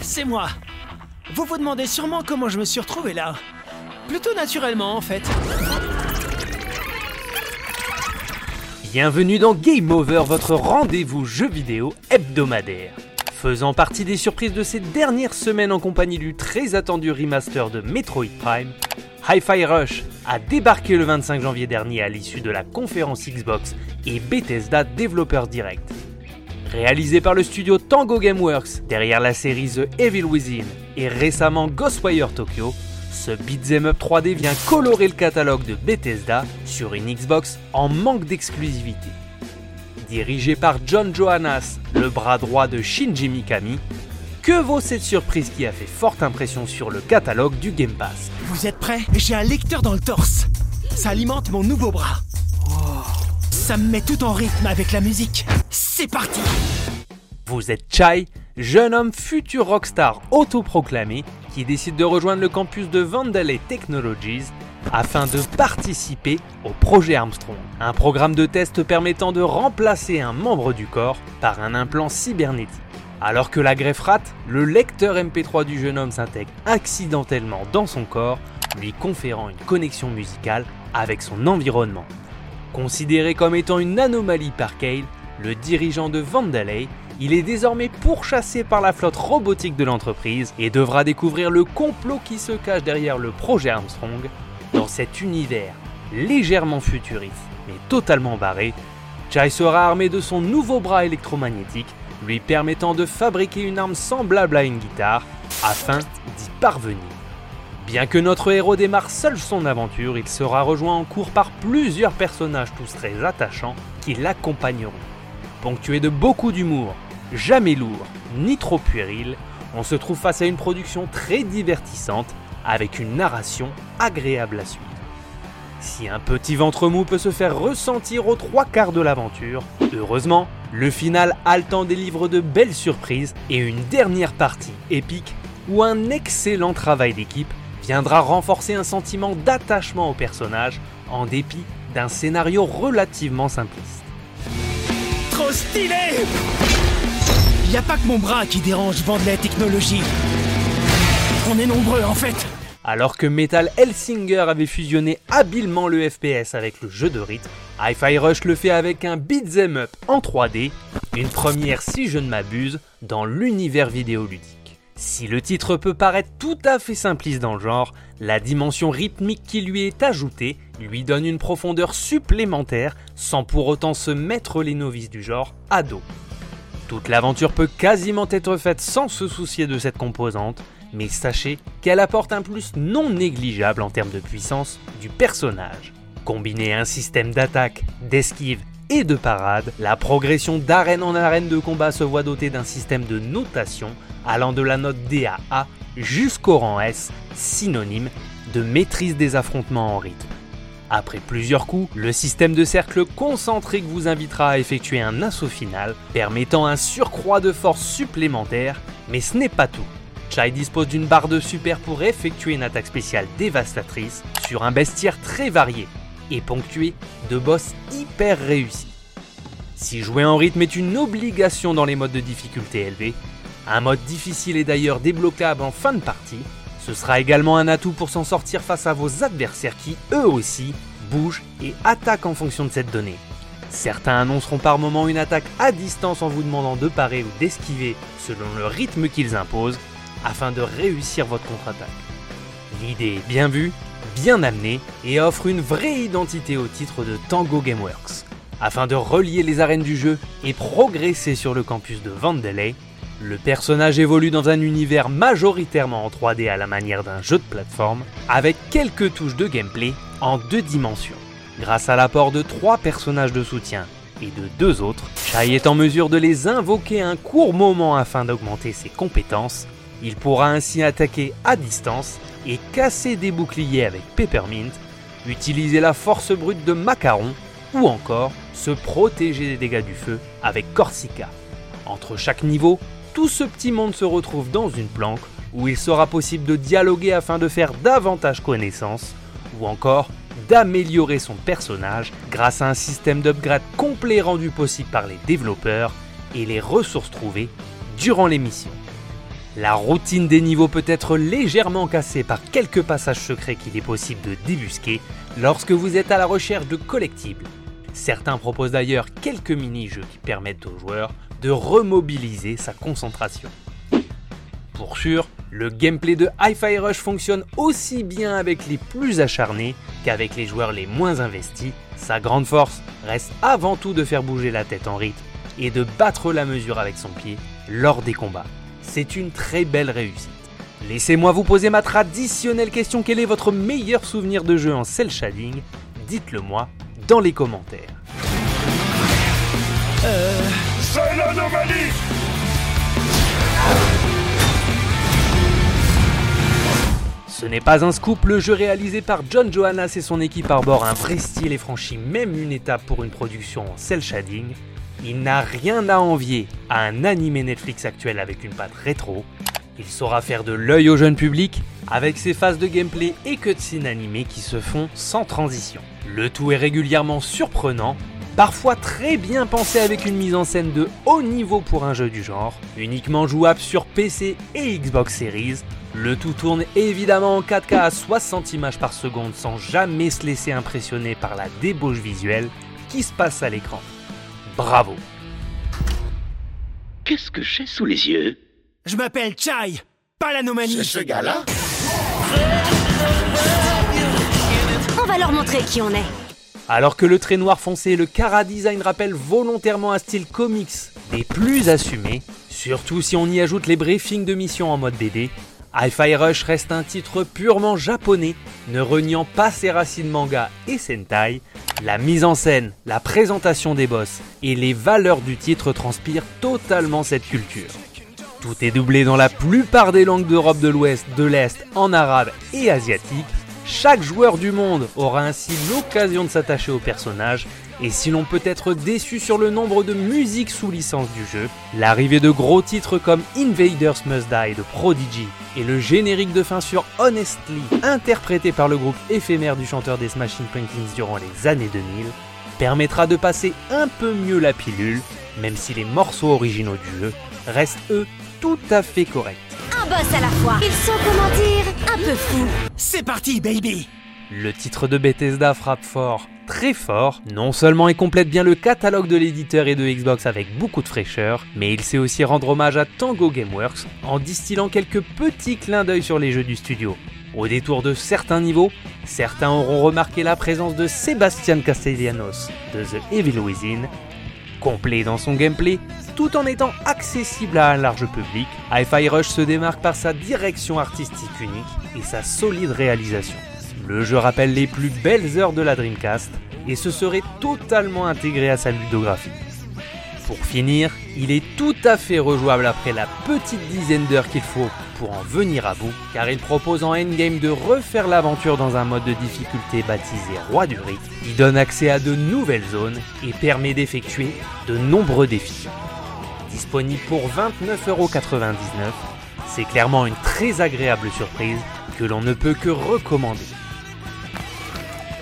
C'est moi. Vous vous demandez sûrement comment je me suis retrouvé là. Plutôt naturellement en fait. Bienvenue dans Game Over, votre rendez-vous jeu vidéo hebdomadaire. Faisant partie des surprises de ces dernières semaines en compagnie du très attendu remaster de Metroid Prime, Hi-Fi Rush a débarqué le 25 janvier dernier à l'issue de la conférence Xbox et Bethesda Developers Direct. Réalisé par le studio Tango Gameworks derrière la série The Evil Within et récemment Ghostwire Tokyo, ce beat'em up 3D vient colorer le catalogue de Bethesda sur une Xbox en manque d'exclusivité. Dirigé par John Johannes, le bras droit de Shinji Mikami, que vaut cette surprise qui a fait forte impression sur le catalogue du Game Pass? Vous êtes prêts? J'ai un lecteur dans le torse. Ça alimente mon nouveau bras. Ça me met tout en rythme avec la musique. C'est parti Vous êtes Chai, jeune homme futur rockstar autoproclamé qui décide de rejoindre le campus de Vandalay Technologies afin de participer au projet Armstrong, un programme de test permettant de remplacer un membre du corps par un implant cybernétique. Alors que la greffe rate, le lecteur MP3 du jeune homme s'intègre accidentellement dans son corps, lui conférant une connexion musicale avec son environnement. Considéré comme étant une anomalie par Kale, le dirigeant de Vandalay, il est désormais pourchassé par la flotte robotique de l'entreprise et devra découvrir le complot qui se cache derrière le projet Armstrong. Dans cet univers légèrement futuriste mais totalement barré, Chai sera armé de son nouveau bras électromagnétique, lui permettant de fabriquer une arme semblable à une guitare afin d'y parvenir. Bien que notre héros démarre seul son aventure, il sera rejoint en cours par plusieurs personnages tous très attachants qui l'accompagneront. Ponctué de beaucoup d'humour, jamais lourd ni trop puéril, on se trouve face à une production très divertissante avec une narration agréable à suivre. Si un petit ventre mou peut se faire ressentir aux trois quarts de l'aventure, heureusement, le final haletant délivre de belles surprises et une dernière partie épique où un excellent travail d'équipe viendra renforcer un sentiment d'attachement au personnage en dépit d'un scénario relativement simpliste. Stylé Y a pas que mon bras qui dérange Vandalay Technologies. On est nombreux en fait. Alors que Metal Hellsinger avait fusionné habilement le FPS avec le jeu de rythme, Hi-Fi Rush le fait avec un beat'em up en 3D, une première si je ne m'abuse dans l'univers vidéoludique. Si le titre peut paraître tout à fait simpliste dans le genre, la dimension rythmique qui lui est ajoutée lui donne une profondeur supplémentaire sans pour autant se mettre les novices du genre à dos. Toute l'aventure peut quasiment être faite sans se soucier de cette composante, mais sachez qu'elle apporte un plus non négligeable en termes de puissance du personnage. Combiné à un système d'attaque, d'esquive et de parade, la progression d'arène en arène de combat se voit dotée d'un système de notation allant de la note D à A jusqu'au rang S, synonyme de maîtrise des affrontements en rythme. Après plusieurs coups, le système de cercle concentrique vous invitera à effectuer un assaut final, permettant un surcroît de force supplémentaire, mais ce n'est pas tout. Chai dispose d'une barre de super pour effectuer une attaque spéciale dévastatrice sur un bestiaire très varié et ponctué de boss hyper réussis. Si jouer en rythme est une obligation dans les modes de difficulté élevés, un mode difficile est d'ailleurs débloquable en fin de partie, ce sera également un atout pour s'en sortir face à vos adversaires qui, eux aussi, bougent et attaquent en fonction de cette donnée. Certains annonceront par moment une attaque à distance en vous demandant de parer ou d'esquiver selon le rythme qu'ils imposent, afin de réussir votre contre-attaque. L'idée est bien vue, bien amenée et offre une vraie identité au titre de Tango Gameworks. Afin de relier les arènes du jeu et progresser sur le campus de Vandalay, le personnage évolue dans un univers majoritairement en 3D à la manière d'un jeu de plateforme, avec quelques touches de gameplay en deux dimensions. Grâce à l'apport de trois personnages de soutien et de deux autres, Chai est en mesure de les invoquer un court moment afin d'augmenter ses compétences. Il pourra ainsi attaquer à distance et casser des boucliers avec Peppermint, utiliser la force brute de Macaron ou encore se protéger des dégâts du feu avec Corsica. Entre chaque niveau, tout ce petit monde se retrouve dans une planque où il sera possible de dialoguer afin de faire davantage connaissance, ou encore d'améliorer son personnage grâce à un système d'upgrade complet rendu possible par les développeurs et les ressources trouvées durant les missions. La routine des niveaux peut être légèrement cassée par quelques passages secrets qu'il est possible de débusquer lorsque vous êtes à la recherche de collectibles. Certains proposent d'ailleurs quelques mini-jeux qui permettent aux joueurs de remobiliser sa concentration. Pour sûr, le gameplay de Hi-Fi Rush fonctionne aussi bien avec les plus acharnés qu'avec les joueurs les moins investis. Sa grande force reste avant tout de faire bouger la tête en rythme et de battre la mesure avec son pied lors des combats. C'est une très belle réussite. Laissez-moi vous poser ma traditionnelle question quel est votre meilleur souvenir de jeu en cel shading? Dites-le moi dans les commentaires. Euh... C'est l'anomalie Ce n'est pas un scoop, le jeu réalisé par John Johannes et son équipe arbore un vrai style et franchit même une étape pour une production en cel shading. Il n'a rien à envier à un animé Netflix actuel avec une patte rétro. Il saura faire de l'œil au jeune public avec ses phases de gameplay et cutscenes animées qui se font sans transition. Le tout est régulièrement surprenant, parfois très bien pensé avec une mise en scène de haut niveau pour un jeu du genre, uniquement jouable sur PC et Xbox Series. Le tout tourne évidemment en 4K à 60 images par seconde sans jamais se laisser impressionner par la débauche visuelle qui se passe à l'écran. Bravo Qu'est-ce que j'ai sous les yeux? Je m'appelle Chai, pas l'anomalie. C'est ce gars-là? On va leur montrer qui on est. Alors que le trait noir foncé et le Cara Design rappellent volontairement un style comics des plus assumés, surtout si on y ajoute les briefings de mission en mode BD, Hi-Fi Rush reste un titre purement japonais, ne reniant pas ses racines manga et Sentai. La mise en scène, la présentation des boss et les valeurs du titre transpirent totalement cette culture. Tout est doublé dans la plupart des langues d'Europe de l'Ouest, de l'Est, en arabe et asiatique. Chaque joueur du monde aura ainsi l'occasion de s'attacher au personnage, et si l'on peut être déçu sur le nombre de musiques sous licence du jeu, l'arrivée de gros titres comme Invaders Must Die de Prodigy et le générique de fin sur Honestly, interprété par le groupe éphémère du chanteur des Smashing Pumpkins durant les années 2000, permettra de passer un peu mieux la pilule, même si les morceaux originaux du jeu restent eux tout à fait corrects. Un boss à la fois. Ils sont, comment dire, un peu fous. C'est parti, baby Le titre de Bethesda frappe fort, très fort. Non seulement il complète bien le catalogue de l'éditeur et de Xbox avec beaucoup de fraîcheur, mais il sait aussi rendre hommage à Tango Gameworks en distillant quelques petits clins d'œil sur les jeux du studio. Au détour de certains niveaux, certains auront remarqué la présence de Sebastian Castellanos de The Evil Within. Complet dans son gameplay, tout en étant accessible à un large public, Hi-Fi Rush se démarque par sa direction artistique unique et sa solide réalisation. Le jeu rappelle les plus belles heures de la Dreamcast et se serait totalement intégré à sa ludographie. Pour finir, il est tout à fait rejouable après la petite dizaine d'heures qu'il faut pour en venir à bout, car il propose en endgame de refaire l'aventure dans un mode de difficulté baptisé Roi du Rythme. Il donne accès à de nouvelles zones et permet d'effectuer de nombreux défis. Disponible pour 29,99€, c'est clairement une très agréable surprise que l'on ne peut que recommander.